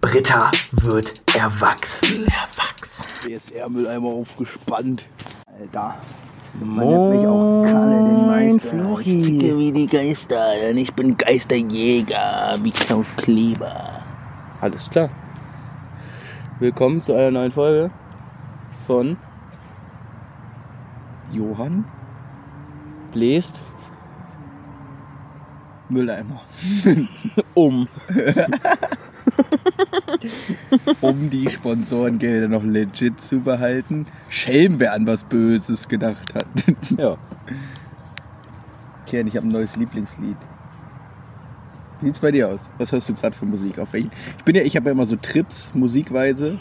Britta wird erwachsen. Erwachsen. Jetzt Ärmeleimer aufgespannt. Alter. Man nennt mich auch Kalle den Meister. Flochi. Ich ficke wie die Geister, denn ich bin Geisterjäger, wie Klaus Kleber. Alles klar. Willkommen zu einer neuen Folge von Johann bläst Mülleimer. Um. um die Sponsorengelder noch legit zu behalten. Schelm, wer an was Böses gedacht hat. Ja. Ken, ich habe ein neues Lieblingslied. Wie sieht's bei dir aus? Was hörst du gerade für Musik? Auf welchen? Ich bin ja, ich habe ja immer so Trips, musikweise.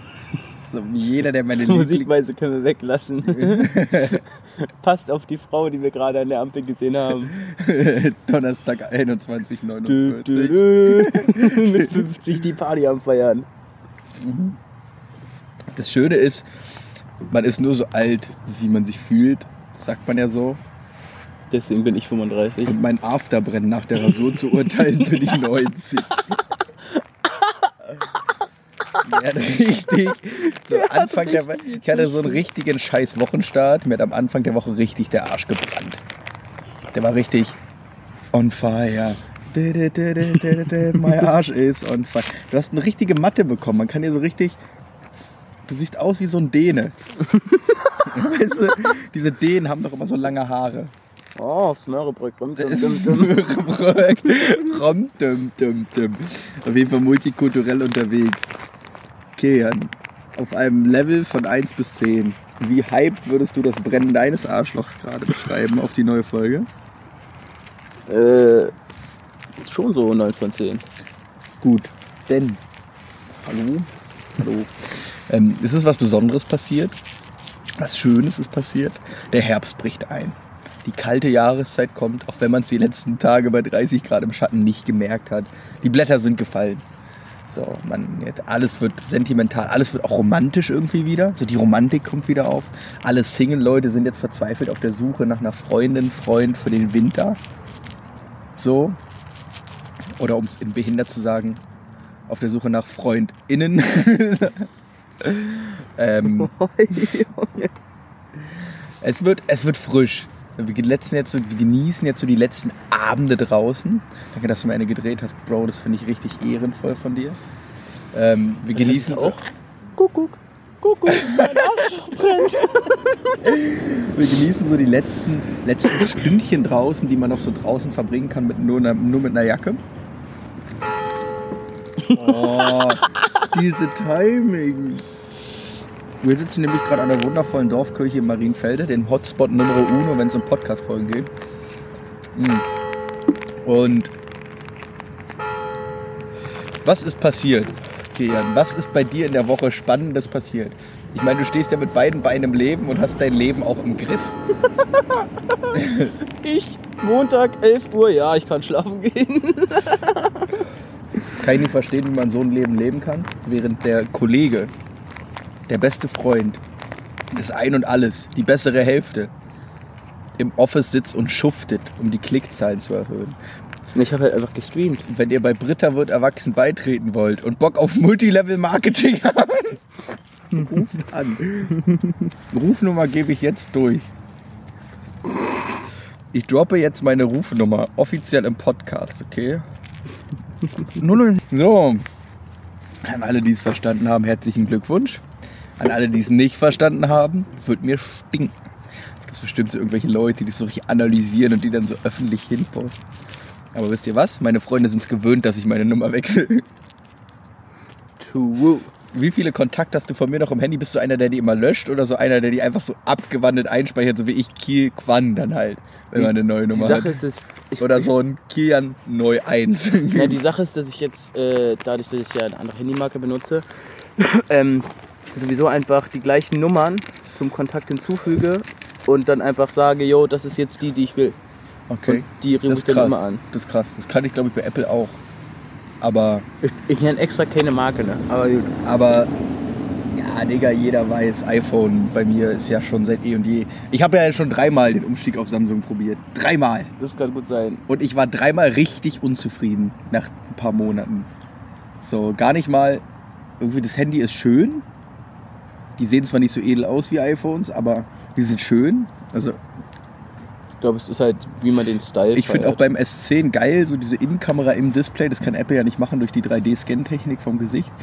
So wie jeder, der meine. Musikweise können wir weglassen. Passt auf die Frau, die wir gerade an der Ampel gesehen haben. Donnerstag 21, Dö, 49. dö, dö. Mit 50 die Party am Feiern. Das Schöne ist, man ist nur so alt, wie man sich fühlt. Sagt man ja so. Deswegen bin ich 35. Und mein Afterbrennen nach der Rasur zu urteilen, bin ich 90. Ja, richtig. So Anfang der Woche. Ich hatte so einen richtigen scheiß Wochenstart. Mir hat am Anfang der Woche richtig der Arsch gebrannt. Der war richtig on fire. My Arsch ist on fire. Du hast eine richtige Matte bekommen. Man kann hier so richtig. Du siehst aus wie so ein Däne. weißt du, diese Dänen haben doch immer so lange Haare. Oh, Smörrebrück. Dum, dum, dum, dum. Röck. Rom, dum, dum, dum. Auf jeden Fall multikulturell unterwegs. Okay, Jan. Auf einem Level von 1 bis 10. Wie hyped würdest du das Brennen deines Arschlochs gerade beschreiben auf die neue Folge? Äh, schon so 9 von 10. Gut, denn. Hallo? Hallo. Ähm, ist es was Besonderes passiert? Was Schönes ist passiert? Der Herbst bricht ein. Die kalte Jahreszeit kommt, auch wenn man es die letzten Tage bei 30 Grad im Schatten nicht gemerkt hat. Die Blätter sind gefallen. So, man, alles wird sentimental, alles wird auch romantisch irgendwie wieder. So die Romantik kommt wieder auf. Alle Single-Leute sind jetzt verzweifelt auf der Suche nach einer Freundin, Freund für den Winter. So. Oder um es in behindert zu sagen, auf der Suche nach FreundInnen. ähm, es, wird, es wird frisch. Wir, letzten jetzt so, wir genießen jetzt so die letzten Abende draußen. Danke, dass du mir eine gedreht hast, Bro. Das finde ich richtig ehrenvoll von dir. Ähm, wir genießen auch. Kuckuck. Kuckuck, mein Arsch brennt. Wir genießen so die letzten, letzten Stündchen draußen, die man noch so draußen verbringen kann, mit nur, einer, nur mit einer Jacke. Oh, diese Timing. Wir sitzen nämlich gerade an der wundervollen Dorfkirche in Marienfelde, den Hotspot Nummer Uno, wenn es um Podcast-Folgen geht. Mm. Und was ist passiert, Kian? Was ist bei dir in der Woche Spannendes passiert? Ich meine, du stehst ja mit beiden Beinen im Leben und hast dein Leben auch im Griff. Ich, Montag, 11 Uhr, ja, ich kann schlafen gehen. Kann ich nicht verstehen, wie man so ein Leben leben kann, während der Kollege, der beste Freund, das Ein und Alles, die bessere Hälfte, im Office sitzt und schuftet, um die Klickzahlen zu erhöhen. Ich habe halt einfach gestreamt. Und wenn ihr bei Britta wird erwachsen beitreten wollt und Bock auf Multilevel-Marketing habt, ruft an. Rufnummer gebe ich jetzt durch. Ich droppe jetzt meine Rufnummer offiziell im Podcast, okay? So. An alle, die es verstanden haben, herzlichen Glückwunsch. An alle, die es nicht verstanden haben, wird mir stinken. Es gibt bestimmt so irgendwelche Leute, die es so richtig analysieren und die dann so öffentlich hinposten. Aber wisst ihr was? Meine Freunde sind es gewöhnt, dass ich meine Nummer wechsle. True. Wie viele Kontakte hast du von mir noch im Handy? Bist du einer, der die immer löscht oder so einer, der die einfach so abgewandelt einspeichert, so wie ich Kiel Quan dann halt, wenn man eine neue Die Nummer Sache hat? ist, dass ich, Oder so ein Kian Neu 1. Ja, die Sache ist, dass ich jetzt, äh, dadurch, dass ich ja eine andere Handymarke benutze, ähm, sowieso einfach die gleichen Nummern zum Kontakt hinzufüge und dann einfach sage, yo, das ist jetzt die, die ich will. Okay. Und die rufe Das ich dann krass. immer an. Das ist krass. Das kann ich glaube ich bei Apple auch. Aber, Ich, ich nenne extra keine Marke, ne? Aber gut. aber, ja, Digga, jeder weiß, iPhone bei mir ist ja schon seit eh und je. Ich habe ja schon dreimal den Umstieg auf Samsung probiert. Dreimal. Das kann gut sein. Und ich war dreimal richtig unzufrieden nach ein paar Monaten. So, gar nicht mal irgendwie das Handy ist schön. Die sehen zwar nicht so edel aus wie iPhones, aber die sind schön. Also Ich glaube, es ist halt, wie man den Style ich finde auch beim S10 geil, so diese Innenkamera im Display. Das kann Apple ja nicht machen durch die 3D-Scan-Technik vom Gesicht.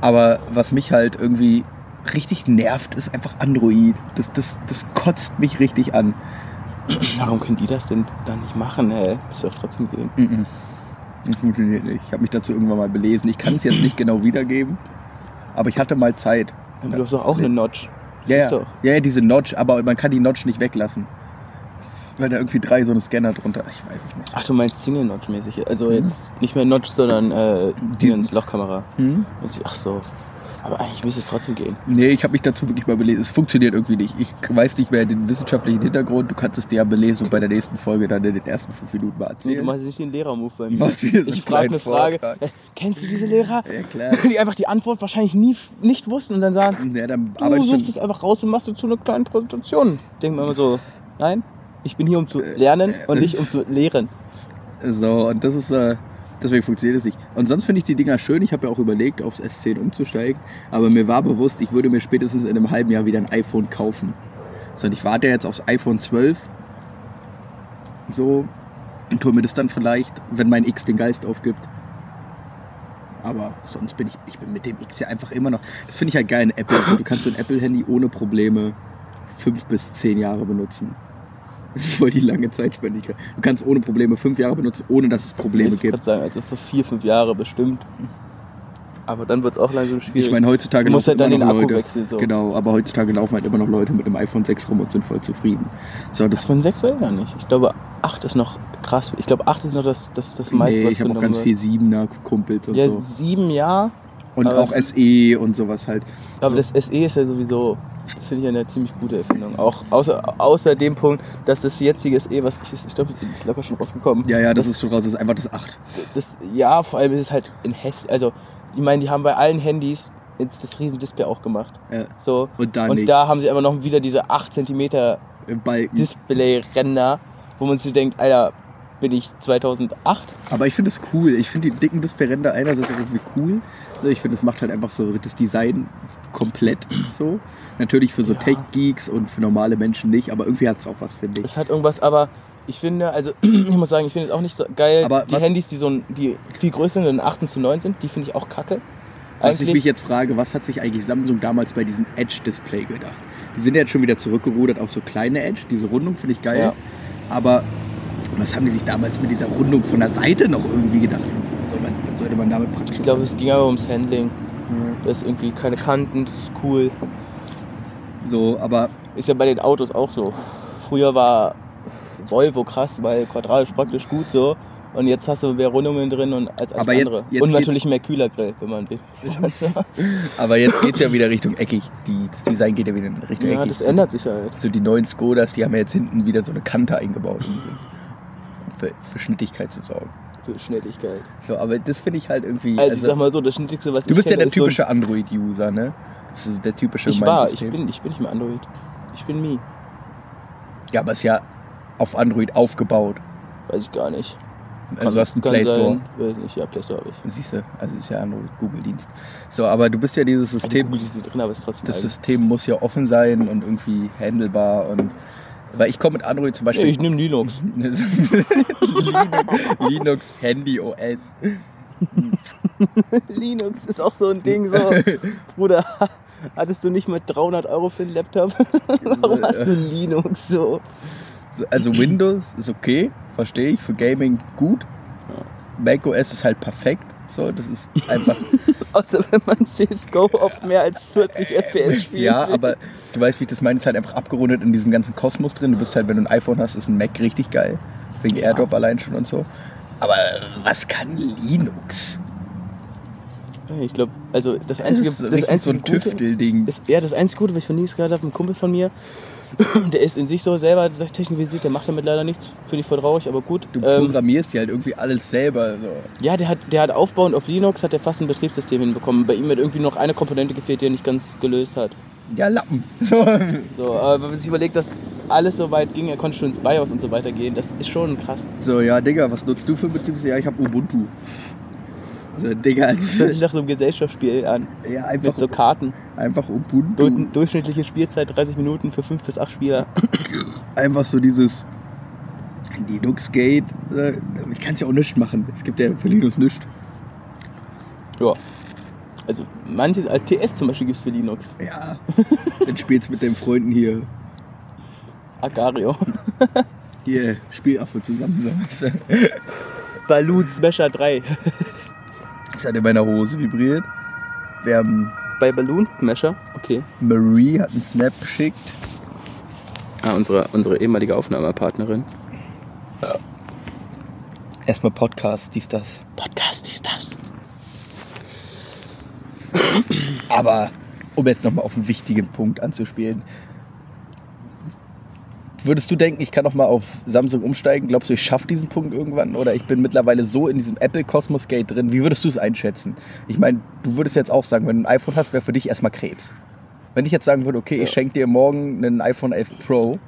Aber was mich halt irgendwie richtig nervt, ist einfach Android. Das, das, das kotzt mich richtig an. Warum können die das denn dann nicht machen? Muss ja auch trotzdem gehen. Das funktioniert nicht. Ich habe mich dazu irgendwann mal belesen. Ich kann es jetzt nicht genau wiedergeben, aber ich hatte mal Zeit. Aber du hast doch auch eine Notch. Ja, ja. doch. ja, ja, diese Notch, aber man kann die Notch nicht weglassen. Weil da irgendwie drei so eine Scanner drunter. Ich weiß es nicht. Ach, du meinst Single-Notch-mäßig. Also Mhm. jetzt nicht mehr Notch, sondern äh, Die- Lochkamera. Hm? Ach so. Aber eigentlich müsste es trotzdem gehen. Nee, ich habe mich dazu wirklich mal belesen. Es funktioniert irgendwie nicht. Ich weiß nicht mehr den wissenschaftlichen Hintergrund. Du kannst es dir ja belesen und bei der nächsten Folge dann in den ersten fünf Minuten mal So, du erzählen. machst jetzt nicht den Lehrer-Move bei mir. Machst du ich frage kleinen eine Frage. Äh, kennst du diese Lehrer? ja, klar. Die einfach die Antwort wahrscheinlich nie nicht wussten und dann sagen, Ja, dann du suchst es einfach raus und machst dazu eine kleine Präsentation. Denken wir immer so, nein, ich bin hier um zu lernen und nicht um zu lehren. So, und das ist, äh, deswegen funktioniert es nicht. Und sonst finde ich die Dinger schön. Ich habe ja auch überlegt, aufs S10 umzusteigen. Aber mir war bewusst, ich würde mir spätestens in einem halben Jahr wieder ein iPhone kaufen. So, und ich warte jetzt aufs iPhone 12. So, und hole mir das dann vielleicht, wenn mein X den Geist aufgibt. Aber sonst bin ich, ich bin mit dem X ja einfach immer noch. Das finde ich halt geil in Apple. Du kannst so ein Apple-Handy ohne Probleme fünf bis zehn Jahre benutzen. Das ist voll die lange Zeitspendlichkeit. Du kannst ohne Probleme fünf Jahre benutzen, ohne dass es Probleme ich gibt. würde sagen, also für vier, fünf Jahre bestimmt. Aber dann wird es auch langsam schwierig. Ich meine, heutzutage laufen halt dann immer noch Leute. wechseln, so. Genau, aber heutzutage laufen halt immer noch Leute mit dem iPhone 6 rum und sind voll zufrieden. So, das von 6 will ich gar nicht. Ich glaube, 8 ist noch krass. Ich glaube, 8 ist noch das, das, das meiste, nee, was ich habe auch ganz viel 7er Kumpels und Ja, so. 7 ja. Und aber auch SE und sowas halt. Aber So. das SE ist ja sowieso, finde ich, eine ziemlich gute Erfindung. Auch außer, außer dem Punkt, dass das jetzige SE, was ich, ich glaube, das ist locker schon rausgekommen. Ja, ja, das, ist schon raus, das ist einfach das 8. Das, ja, vor allem ist es halt in hässlich. Also, ich meine, die haben bei allen Handys jetzt das Riesendisplay auch gemacht. Ja. So. Und da Und da haben sie aber noch wieder diese 8 cm. Display-Ränder, wo man sich denkt, Alter, bin ich 2008? Aber ich finde es cool. Ich finde die dicken Displayränder einerseits irgendwie cool. Ich finde, es macht halt einfach so das Design komplett so. Natürlich für so Ja. Tech-Geeks und für normale Menschen nicht, aber irgendwie hat es auch was, finde ich. Es hat irgendwas, aber ich finde, also ich muss sagen, ich finde es auch nicht so geil. Aber die Handys, die so ein- die viel größer sind, 18 zu 9 sind, die finde ich auch kacke. Was ich mich jetzt frage, was hat sich eigentlich Samsung damals bei diesem Edge-Display gedacht? Die sind ja jetzt schon wieder zurückgerudert auf so kleine Edge. Diese Rundung finde ich geil. Ja. Aber was haben die sich damals mit dieser Rundung von der Seite noch irgendwie gedacht? Was, soll man, was sollte man damit praktisch Ich glaube, es ging aber ums Handling. machen? Da ist irgendwie keine Kanten, das ist cool. So, aber Ist ja bei den Autos auch so. Früher war Volvo krass, weil quadratisch praktisch gut so. Und jetzt hast du mehr Rundungen drin und als alles Aber jetzt- andere. jetzt und geht's- natürlich mehr Kühlergrill, wenn man will. Aber jetzt geht es ja wieder Richtung eckig. Die, das Design geht ja wieder in Richtung ja, eckig. das ändert sich halt. So die neuen Skodas, die haben ja jetzt hinten wieder so eine Kante eingebaut, für, für Schnittigkeit zu sorgen. Für Schnelligkeit. So, aber das finde ich halt irgendwie. Also, ich sag mal so, das Schnittigste, was du ich bist ja der ist so typische Android-User, ne? Das ist der typische Ich war, ich bin, ich bin nicht mehr Android. Ich bin Me. Ja, aber ist ja auf Android aufgebaut. Weiß ich gar nicht. Also du hast einen kann Play Store. sein. Nicht, ja, Play Store habe ich. Siehst du, also ist ja Android Google-Dienst. So, aber du bist ja dieses Also System. Google ist drin, aber ist trotzdem Das eigen. System muss ja offen sein und irgendwie handelbar und weil ich komme mit Android zum Ja, Beispiel. ich nehme Linux. Linux, Linux Handy OS. Linux ist auch so ein Ding, so. Bruder, hattest du nicht mal 300 Euro für einen Laptop? Warum hast du Linux so? Also Windows ist okay, verstehe ich, für Gaming gut. Mac OS ist halt perfekt. So, das ist einfach. Außer wenn man CSGO auf mehr als 40 FPS spielt. ja, aber du weißt, wie ich das meine, ist halt einfach abgerundet in diesem ganzen Kosmos drin. Du bist halt, wenn du ein iPhone hast, ist ein Mac richtig geil. Wegen Ja. AirDrop allein schon und so. Aber was kann Linux? Ich glaube, also das Das einzige, ist das richtig so einzige ein Gute, Tüftelding. das, ja, das einzige Gute, was ich von Linux gehört habe, ein Kumpel von mir, der ist in sich so selber technikalisiert, der macht damit leider nichts, finde ich voll traurig, aber gut. Du Ähm, programmierst ja halt irgendwie alles selber. So. ja, der hat, der hat aufbauend auf Linux, hat er fast ein Betriebssystem hinbekommen. Bei ihm hat irgendwie noch eine Komponente gefehlt, die er nicht ganz gelöst hat. Ja, Lappen. So. So, aber wenn man sich überlegt, dass alles so weit ging, er konnte schon ins BIOS und so weiter gehen, das ist schon krass. so, ja, Digga, was nutzt du für Betriebssystem? Ja, ich habe Ubuntu. So, Digga, Das hört sich nach so einem Gesellschaftsspiel an. ja, Mit einfach, so Karten. einfach Ubuntu. Du durchschnittliche Spielzeit 30 Minuten für 5 bis 8 Spieler. einfach so dieses Linux-Gate. Äh, ich kann es ja auch nichts machen. Es gibt ja für Linux nichts. Ja. Also manche, als TS zum Beispiel gibt es für Linux. Ja. Dann spielst mit deinen Freunden hier. Agario. Hier, Spielaffe zusammen. Balloon Smasher 3. Das hat in meiner Hose vibriert. Wir haben Bei Balloon Smasher? Okay. Marie hat einen Snap geschickt. Ah, unsere, unsere ehemalige Aufnahmepartnerin. Erstmal Podcast, dies, das. Podcast ist das. Aber um jetzt nochmal auf einen wichtigen Punkt anzuspielen. Würdest du denken, ich kann noch mal auf Samsung umsteigen? Glaubst du, ich schaffe diesen Punkt irgendwann? Oder ich bin mittlerweile so in diesem Apple Cosmos Gate drin. Wie würdest du es einschätzen? Ich meine, du würdest jetzt auch sagen, wenn du ein iPhone hast, wäre für dich erstmal Krebs. Wenn ich jetzt sagen würde, okay, Ja. ich schenke dir morgen einen iPhone 11 Pro,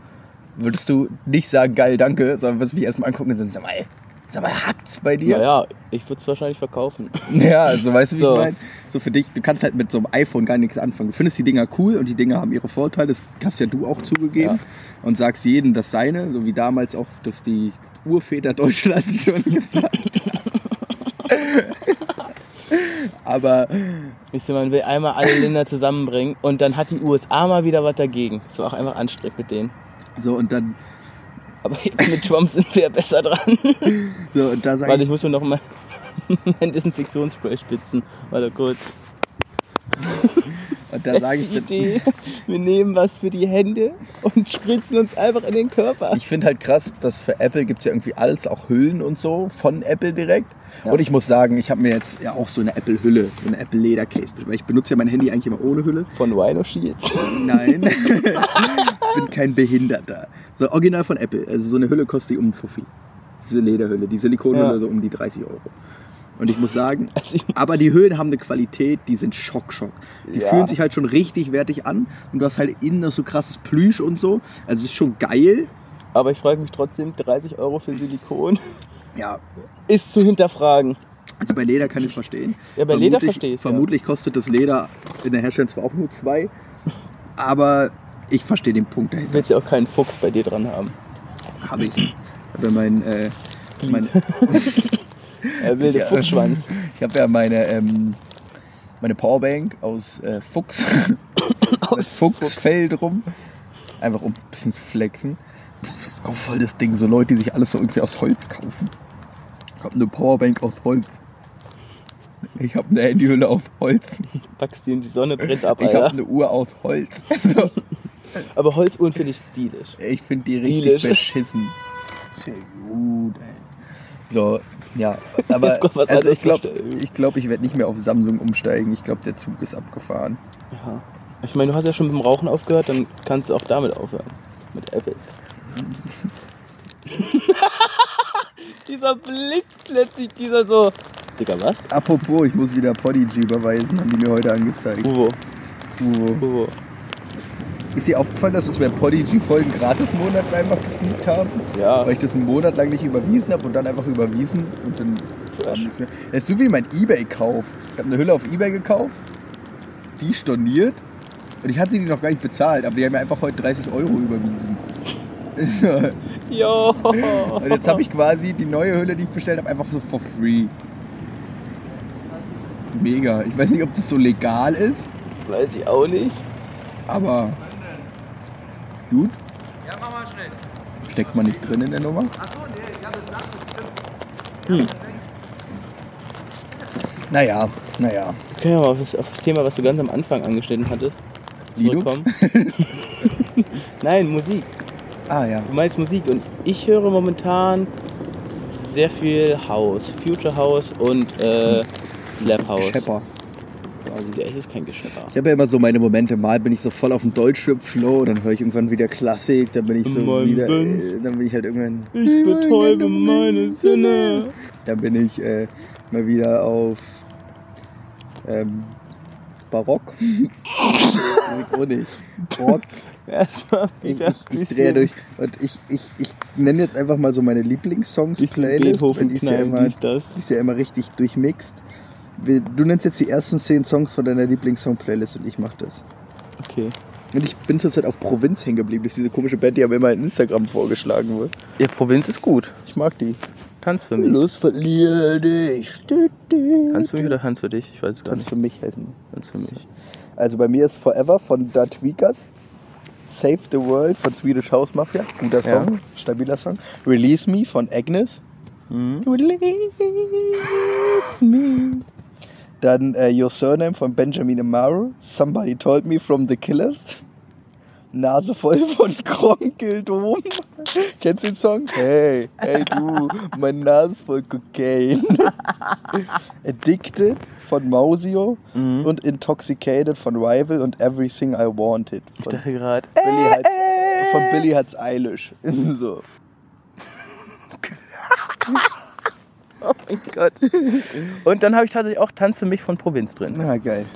würdest du nicht sagen, geil, danke, sondern würdest mich erstmal angucken und sagen, sag mal, sag mal, hackt's bei dir? Naja, ich würde es wahrscheinlich verkaufen. Ja, also weißt du, wie So. ich meine? So für dich, du kannst halt mit so einem iPhone gar nichts anfangen. Du findest die Dinger cool und die Dinger haben ihre Vorteile, das hast ja du auch zugegeben. Und sagst jedem das seine, so wie damals auch, dass die Urväter Deutschlands schon gesagt Aber Ich man will einmal alle Länder zusammenbringen und dann hat die USA mal wieder was dagegen. Das war auch einfach anstrengend mit denen. so und dann, Aber mit Trump sind wir ja besser dran. so und da sag Warte, ich, ich muss mir noch mal mein Desinfektionsspray spitzen. Warte kurz. Und da sage ich, Idee. Wir nehmen was für die Hände und spritzen uns einfach in den Körper. ich finde halt krass, dass für Apple gibt es ja irgendwie alles, auch Hüllen und so, von Apple direkt. Ja. Und ich muss sagen, ich habe mir jetzt ja auch so eine Apple-Hülle, so eine Apple-Leder-Case, weil ich benutze ja mein Handy eigentlich immer ohne Hülle. Von Rhino Shields. Nein, ich bin kein Behinderter. So original von Apple. Also so eine Hülle kostet die um einen Fuffi. Diese Lederhülle, die Silikonhülle Ja. so um die 30 Euro. Und ich muss sagen, Also aber die Hüllen haben eine Qualität, die sind Schock, Schock. Die Ja. fühlen sich halt schon richtig wertig an und du hast halt innen noch so krasses Plüsch und so. Also es ist schon geil. aber ich frage mich trotzdem, 30 Euro für Silikon Ja, ist zu hinterfragen. also bei Leder kann ich es verstehen. Ja, bei Leder Vermutlich- verstehe ich ja. Vermutlich kostet das Leder in der Herstellung zwar auch nur zwei, aber ich verstehe den Punkt Du dahinter. willst ja auch keinen Fuchs bei dir dran haben. Habe ich. Ja mein, äh, mein, Er will den Ja. Fuchsschwanz. Ich habe ja meine, ähm, meine Powerbank aus äh, Fuchs. aus Fuchsfell drum. Einfach um ein bisschen zu flexen. Das ist auch voll das Ding. So Leute, die sich alles so irgendwie aus Holz kaufen. Ich habe eine Powerbank aus Holz. Ich habe eine Handyhülle aus Holz. Packst die in die Sonne, brennt ab, Ich habe eine Uhr aus Holz. So, Aber Holzuhren finde ich stylisch. ich finde die Stilisch. richtig beschissen. Sehr gut, ey. So, ja. Aber Gott, was also ich glaube, ich, glaub, ich werde nicht mehr auf Samsung umsteigen. Ich glaube, der Zug ist abgefahren. Ja. Ich meine, du hast ja schon mit dem Rauchen aufgehört, dann kannst du auch damit aufhören. Mit Apple. dieser Blick plötzlich, dieser so. Digga, was? Apropos, ich muss wieder Podigy überweisen, haben die mir heute angezeigt. Uwo, Uwo. Uwo. Ist dir aufgefallen, dass uns bei Podigy Folgen Gratis-Monats einfach gesneakt haben? Ja, Weil ich das einen Monat lang nicht überwiesen habe und dann einfach überwiesen und dann kam nichts mehr. Das ist so wie mein Ebay-Kauf. Ich habe eine Hülle auf Ebay gekauft, die storniert und ich hatte die noch gar nicht bezahlt, aber die haben mir einfach heute 30 Euro überwiesen. Jo. Und jetzt habe ich quasi die neue Hülle, die ich bestellt habe, einfach so for free. Mega. Ich weiß nicht, ob das so legal ist, Weiß ich auch nicht. aber gut. Steckt man nicht drin in der Nummer? Hm. Naja, naja. Können wir mal auf das, auf das Thema, was du ganz am Anfang angeschnitten hattest, zurückkommen? Nein, Musik. Ah ja. Du meinst Musik und ich höre momentan sehr viel House, Future House und äh, Slap House. Schepper. Quasi. Ja, es ist kein Geschepper. Ich habe ja immer so meine Momente. Mal bin ich so voll auf dem Deutschrap-Flow, dann höre ich irgendwann wieder Klassik, dann bin ich so Mein wieder, Benz. äh, dann bin ich halt irgendwann, Ich betäube meine Sinne. dann bin ich äh, mal wieder auf ähm, Barock. Ich auch nicht. Rock. Erstmal Ich, wieder ich, ich drehe durch. Und ich, ich, ich nenne jetzt einfach mal so meine Lieblingssongs Playlist, die ist ja immer, die ist ja immer richtig durchmixt. Du nennst jetzt die ersten zehn Songs von deiner Lieblingssong-Playlist und ich mach das. Okay. Und ich bin zurzeit auf Provinz hängen geblieben. Das ist diese komische Band, die aber immer in Instagram vorgeschlagen wird. Ja, Provinz ist gut. Ich mag die. Tanz für mich. Los, verliere dich. Tanz für mich oder Tanz für dich? Ich weiß es gar Tanz nicht. für mich heißen. Tanz für mich. Also bei mir ist Forever von Da Tweakers. Save the World von Swedish House Mafia. Guter Ja. Song, stabiler Song. Release Me von Agnes. Mhm. Release Me. Dann äh, Your Surname von Benjamin Amaro. Somebody Told Me from the Killers. Nase voll von Kronkeldom. Kennst du den Song? Hey, hey du, meine Nase voll Cocaine. Addicted von Mausio Mhm. und Intoxicated von Rival und Everything I Wanted ich dachte gerade. Billy Hatz, von Billy Hatz Eilish. So. Oh mein Gott. Und dann habe ich tatsächlich auch Tanz für mich von Provinz drin. Na geil.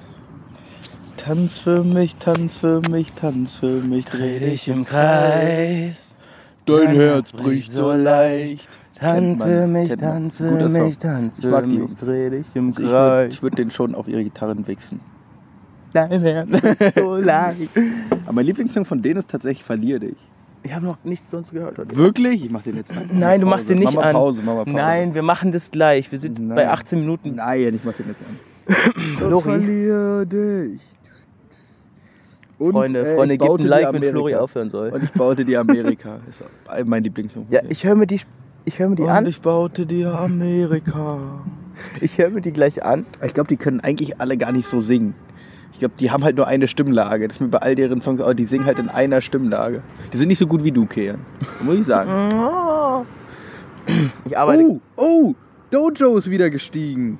Tanz für mich, tanz für mich, tanz für mich, Dreh dich im Kreis. Dein Herz bricht so leicht. Tanz für mich, tanz für mich, tanz für mich. Dreh dich im Also ich würde Kreis. würd den schon auf ihre Gitarren wichsen. Dein Herz bricht so leicht. Aber mein Lieblingssong von denen ist tatsächlich Verlier dich. Ich habe noch nichts sonst gehört heute. Wirklich? Ich mach den jetzt an. Nein, du machst den nicht mach mal an. Pause, mach mal Pause. Nein, wir machen das gleich. Wir sind Nein. bei 18 Minuten. Nein, ich mach den jetzt an. Lori. verlier dich. Und, Freunde, äh, Freunde, ich gebt ein Like, wenn. Flori aufhören soll. Und ich baute dir Amerika. Das ist mein Lieblingssong. Ja, ich höre mir die, ich höre mir die Und an. ich baute dir Amerika. Ich höre mir die gleich an. Ich glaube, die können eigentlich alle gar nicht so singen. Ich glaube, die haben halt nur eine Stimmlage. Das ist mir bei all deren Songs, aber die singen halt in einer Stimmlage. Die sind nicht so gut wie du, Kean. Muss ich sagen. Ich arbeite. Oh, oh, Dojo ist wieder gestiegen.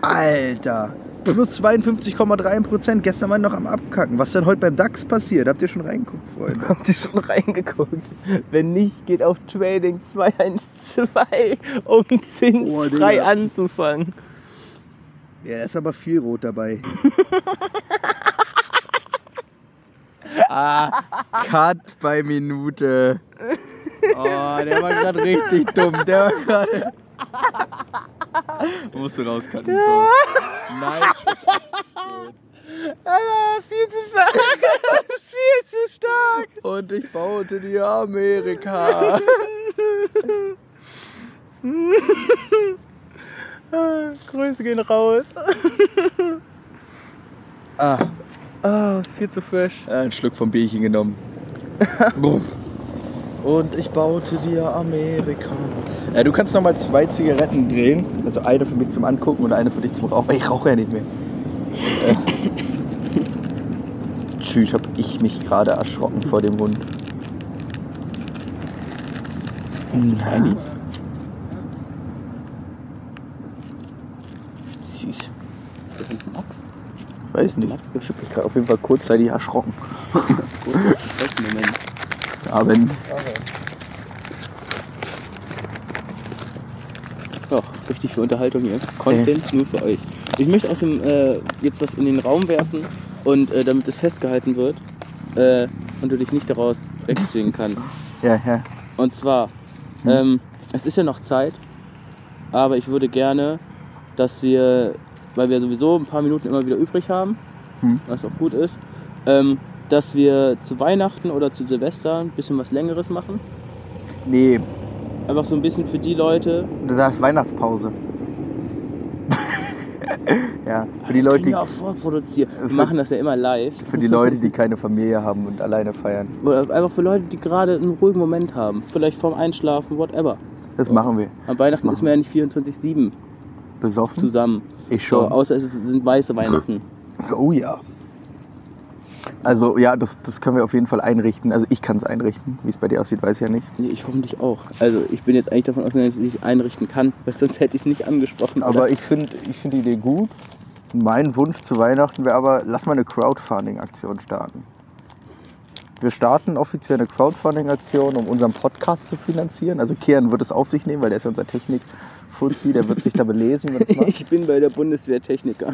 Alter. Plus 52,3%. Gestern war ich noch am Abkacken. Was denn heute beim DAX passiert? Habt ihr schon reingeguckt, Freunde? Habt ihr schon reingeguckt? Wenn nicht, geht auf Trading 212, um zinsfrei Digga. anzufangen. Ja, ist aber viel Rot dabei. ah, Cut bei Minute. Oh, der war gerade richtig dumm. Der war gerade. Musst du rauscutten. Bro. Nein. Ah, viel zu stark. viel zu stark. Und ich baute die Amerika. Grüße gehen raus. Ah, Ah, viel zu fresh. einen Schluck vom Bierchen genommen. Und ich baute dir Amerika. Ja, du kannst noch mal zwei Zigaretten drehen. Also eine für mich zum Angucken und eine für dich zum Rauchen. Ich rauche ja nicht mehr. Äh. Tschüss, hab ich mich gerade erschrocken vor dem Hund. Feini. Süß. Ist das nicht Max? Ich weiß nicht. Max Ich hab mich gerade auf jeden Fall kurzzeitig erschrocken. Moment. Abend. Ja, richtig für Unterhaltung hier. Content nur für euch. Ich möchte außerdem äh, jetzt was in den Raum werfen und äh, damit es festgehalten wird äh, und du dich nicht daraus wegzwingen kannst. Ja, ja. Und zwar, ähm, es ist ja noch Zeit, aber ich würde gerne, dass wir, weil wir sowieso ein paar Minuten immer wieder übrig haben, Hm. was auch gut ist, ähm, dass wir zu Weihnachten oder zu Silvester ein bisschen was Längeres machen. Nee, Einfach so ein bisschen für die Leute. du sagst Weihnachtspause. ja, für die Leute, die, auch vorproduzieren. Wir Für- machen das ja immer live. für die Leute, die keine Familie haben und alleine feiern. Oder einfach für Leute, die gerade einen ruhigen Moment haben. Vielleicht vorm Einschlafen, whatever. Das machen wir. Am Weihnachten ist man ja nicht 24-7 Besoffen? zusammen. Ich So, schon. außer es sind weiße Weihnachten. Oh ja. Also ja, das, das können wir auf jeden Fall einrichten. Also ich kann es einrichten. Wie es bei dir aussieht, weiß ich ja nicht. Nee, ich hoffentlich auch. Also ich bin jetzt eigentlich davon ausgegangen, dass ich es einrichten kann, weil sonst hätte ich es nicht angesprochen. Aber oder? ich finde ich find die Idee gut. Mein Wunsch zu Weihnachten wäre aber, lass mal eine Crowdfunding-Aktion starten. Wir starten offiziell eine Crowdfunding-Aktion, um unseren Podcast zu finanzieren. Also Kian wird es auf sich nehmen, weil der ist ja unser Technik-Fuzzi, der wird sich da belesen, wie man das macht. ich bin bei der Bundeswehr Techniker.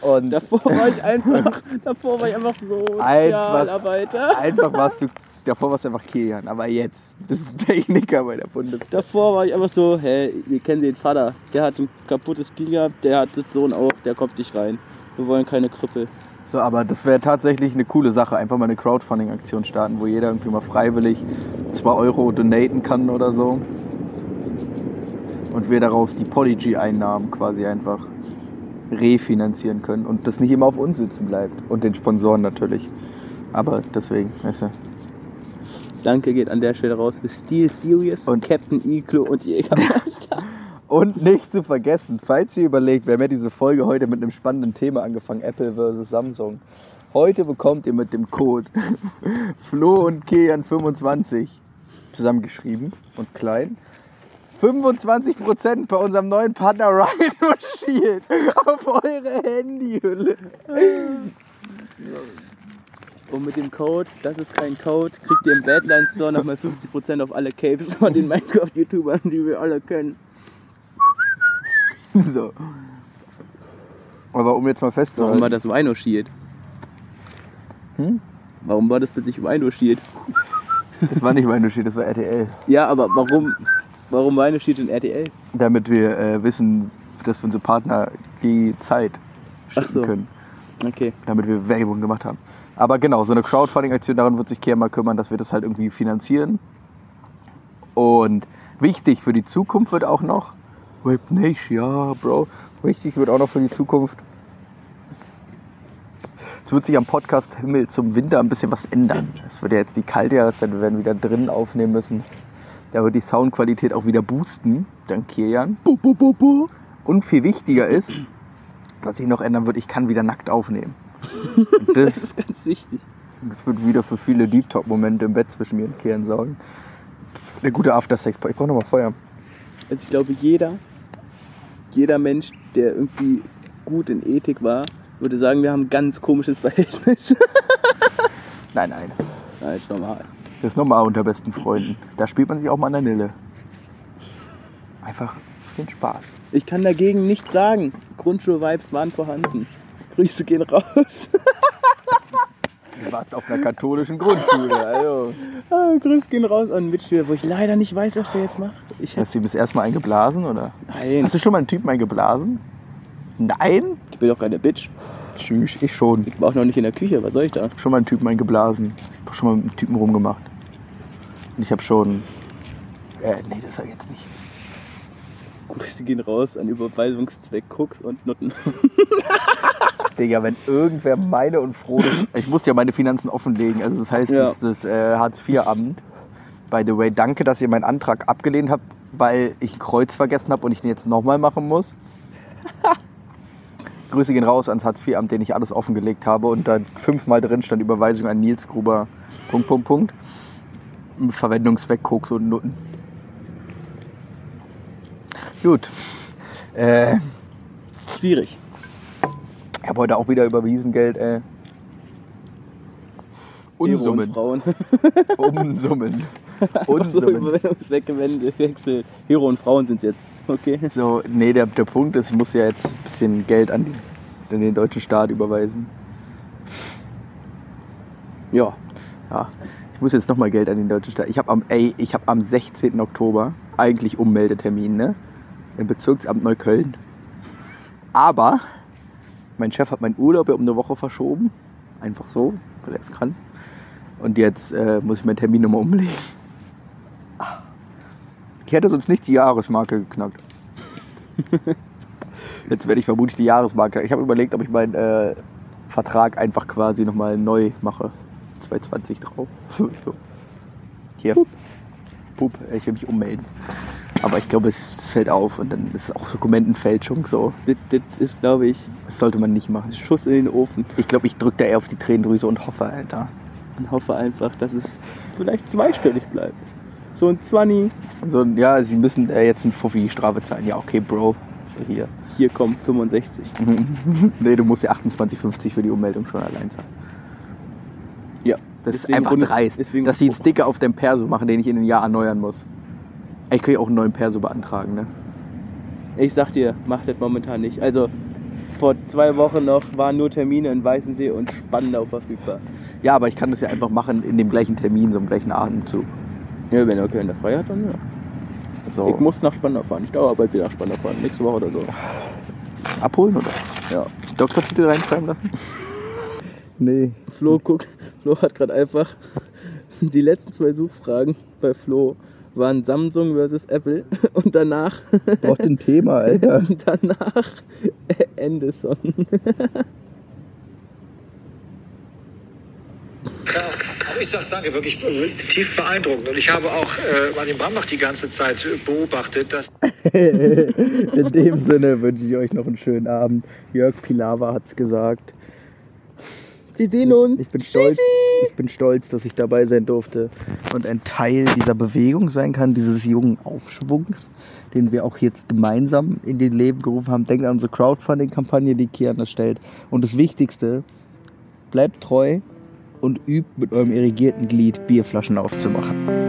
Und davor war ich einfach, davor war ich einfach Sozialarbeiter. einfach warst du Davor warst du einfach Kilian, aber jetzt bist du Techniker bei der Bundeswehr. Davor war ich einfach so, hä, wir kennen den Vater. Der hat ein kaputtes Knie gehabt, der hat den Sohn auch, der kommt nicht rein. Wir wollen keine Krüppel. So, aber das wäre tatsächlich eine coole Sache. Einfach mal eine Crowdfunding-Aktion starten, wo jeder irgendwie mal freiwillig 2 Euro donaten kann oder so. Und wir daraus die Podigy-Einnahmen quasi einfach refinanzieren können und das nicht immer auf uns sitzen bleibt. Und den Sponsoren natürlich. Aber deswegen, weißt du. Danke geht an der Stelle raus für Steel Serious Und- Captain Iglo und Jägermeister. Und nicht zu vergessen, falls ihr überlegt, wir haben ja diese Folge heute mit einem spannenden Thema angefangen, Apple versus Samsung. Heute bekommt ihr mit dem Code Flo und Kian 25 zusammengeschrieben und klein 25% bei unserem neuen Partner Rhino Shield auf eure Handyhülle. Und mit dem Code, das ist kein Code, kriegt ihr im Badlands Store nochmal 50% auf alle Capes von den Minecraft-YouTubern, die wir alle kennen. So. Aber um jetzt mal Warum war festzuhalten, das Rhino Shield? Hm? Warum war das plötzlich Rhino Shield? das war nicht Rhino Shield, das war RTL. Ja, aber warum, warum Rhino Shield in RTL? Damit wir äh, wissen, dass für unsere Partner die Zeit schicken so. können. Okay. damit wir Werbung gemacht haben. Aber genau, so eine Crowdfunding-Aktion, daran wird sich Kia mal kümmern, dass wir das halt irgendwie finanzieren. Und wichtig für die Zukunft wird auch noch, Web Nation, ja, Bro, wichtig wird auch noch für die Zukunft, es wird sich am Podcast Himmel zum Winter ein bisschen was ändern. Es wird ja jetzt die kalte Jahreszeit, wir werden wieder drinnen aufnehmen müssen. Da wird die Soundqualität auch wieder boosten, dank Kilian. Bu. Und viel wichtiger ist, was sich noch ändern wird, ich kann wieder nackt aufnehmen. Das das, ist ganz wichtig. das wird wieder für viele Deep Talk-Momente im Bett zwischen mir und Kian sorgen. Der gute After-Sex. Ich brauche nochmal Feuer. Also ich glaube, jeder, jeder Mensch, der irgendwie gut in Ethik war, würde sagen, wir haben ein ganz komisches Verhältnis. Nein, nein. Ja, ist normal. Das ist normal unter besten Freunden. Da spielt man sich auch mal an der Nille. Einfach für den Spaß. Ich kann dagegen nichts sagen. Grundschul-Vibes waren vorhanden. Grüße gehen raus. Du warst auf einer katholischen Grundschule. Also. Ah, Grüße gehen raus an Mitschüler, wo ich leider nicht weiß, was er jetzt macht. Ich Hast du ihm das erste Mal eingeblasen, oder? Nein, Hast du schon mal einen Typen eingeblasen? Nein? ich bin doch keine Bitch. Tschüss, ich schon. Ich war auch noch nicht in der Küche, was soll ich da? schon mal einen Typen eingeblasen. Ich habe schon mal mit einem Typen rumgemacht. Und ich habe schon. Äh, nee, das sag ich jetzt nicht. Grüße gehen raus an Überweisungszweck Cooks und Nutten. Digga, wenn irgendwer meine und Frodes. Ich musste ja meine Finanzen offenlegen. Also, das heißt, Ja. das, das äh, Hartz-IV-Amt. By the way, danke, dass ihr meinen Antrag abgelehnt habt, weil ich ein Kreuz vergessen habe und ich den jetzt nochmal machen muss. Grüße gehen raus ans Hartz-IV-Amt, den ich alles offengelegt habe und da fünfmal drin stand Überweisung an Nils Gruber. Punkt, Punkt, Punkt. Verwendungszweck Koks und Nutten. Gut. Äh, Schwierig. ich habe heute auch wieder überwiesen Geld. Äh. Und Unsummen. Unsummen. so Unsummen. Überweisungszweck gewechselt. Hero und Frauen sind jetzt. Okay. So, nee, der, der Punkt ist, ich muss ja jetzt ein bisschen Geld an, die, an den deutschen Staat überweisen. Ja. Ja, ich muss jetzt nochmal Geld an den deutschen Staat. Ich habe am, ey, ich habe am 16. Oktober eigentlich Ummeldetermin, ne? Im Bezirksamt Neukölln. Aber mein Chef hat meinen Urlaub ja um eine Woche verschoben. Einfach so, weil er es kann. Und jetzt äh, muss ich meinen Termin nochmal umlegen. Ich hätte sonst nicht die Jahresmarke geknackt. Jetzt werde ich vermutlich die Jahresmarke. Ich habe überlegt, ob ich meinen äh, Vertrag einfach quasi nochmal neu mache. 220 drauf. Hier. Pup. Ich will mich ummelden. Aber ich glaube, es, es fällt auf und dann ist es auch Dokumentenfälschung so. Das, das ist, glaube ich, Das sollte man nicht machen. Schuss in den Ofen. Ich glaube, ich drücke da eher auf die Tränendrüse und hoffe, Alter. Und hoffe einfach, dass es vielleicht zweistellig bleibt. So ein 20, So, ja, sie müssen äh, jetzt ein Fuffi Strafe zahlen. Ja, okay, Bro. Hier. hier kommt 65. nee, du musst ja 28,50 für die Ummeldung schon allein zahlen. Ja. Das ist einfach Bundes- dreist, dass sie einen Sticker auf dem Perso machen, den ich in einem Jahr erneuern muss. Ich kann ja auch einen neuen Perso beantragen, ne? Ich sag dir, macht das momentan nicht. Also, vor zwei Wochen noch waren nur Termine in Weißensee und Spandau verfügbar. Ja, aber ich kann das ja einfach machen in dem gleichen Termin, so im gleichen Atemzug. Ja, wenn der Köln der frei hat, dann ja. So. Ich muss nach Spandau fahren. Ich dauere bald wieder nach Spandau fahren. Nächste Woche oder so. abholen oder? Ja. Doktortitel reinschreiben lassen? Nee. Flo, guck, Flo hat gerade einfach die letzten zwei Suchfragen bei Flo waren Samsung versus Apple und danach Braucht ein Thema, Alter. und danach Anderson. Ja, aber ich sage danke, wirklich tief beeindruckend. Und ich habe auch äh, Martin Brambach die ganze Zeit beobachtet, dass In dem Sinne wünsche ich euch noch einen schönen Abend. Jörg Pilawa hat's gesagt. Wir sehen uns. Ich bin stolz, ich bin stolz, dass ich dabei sein durfte und ein Teil dieser Bewegung sein kann, dieses jungen Aufschwungs, den wir auch jetzt gemeinsam in den Leben gerufen haben. Denkt an unsere Crowdfunding-Kampagne, die Kian erstellt. Und das Wichtigste, bleibt treu und übt mit eurem irrigierten Glied Bierflaschen aufzumachen.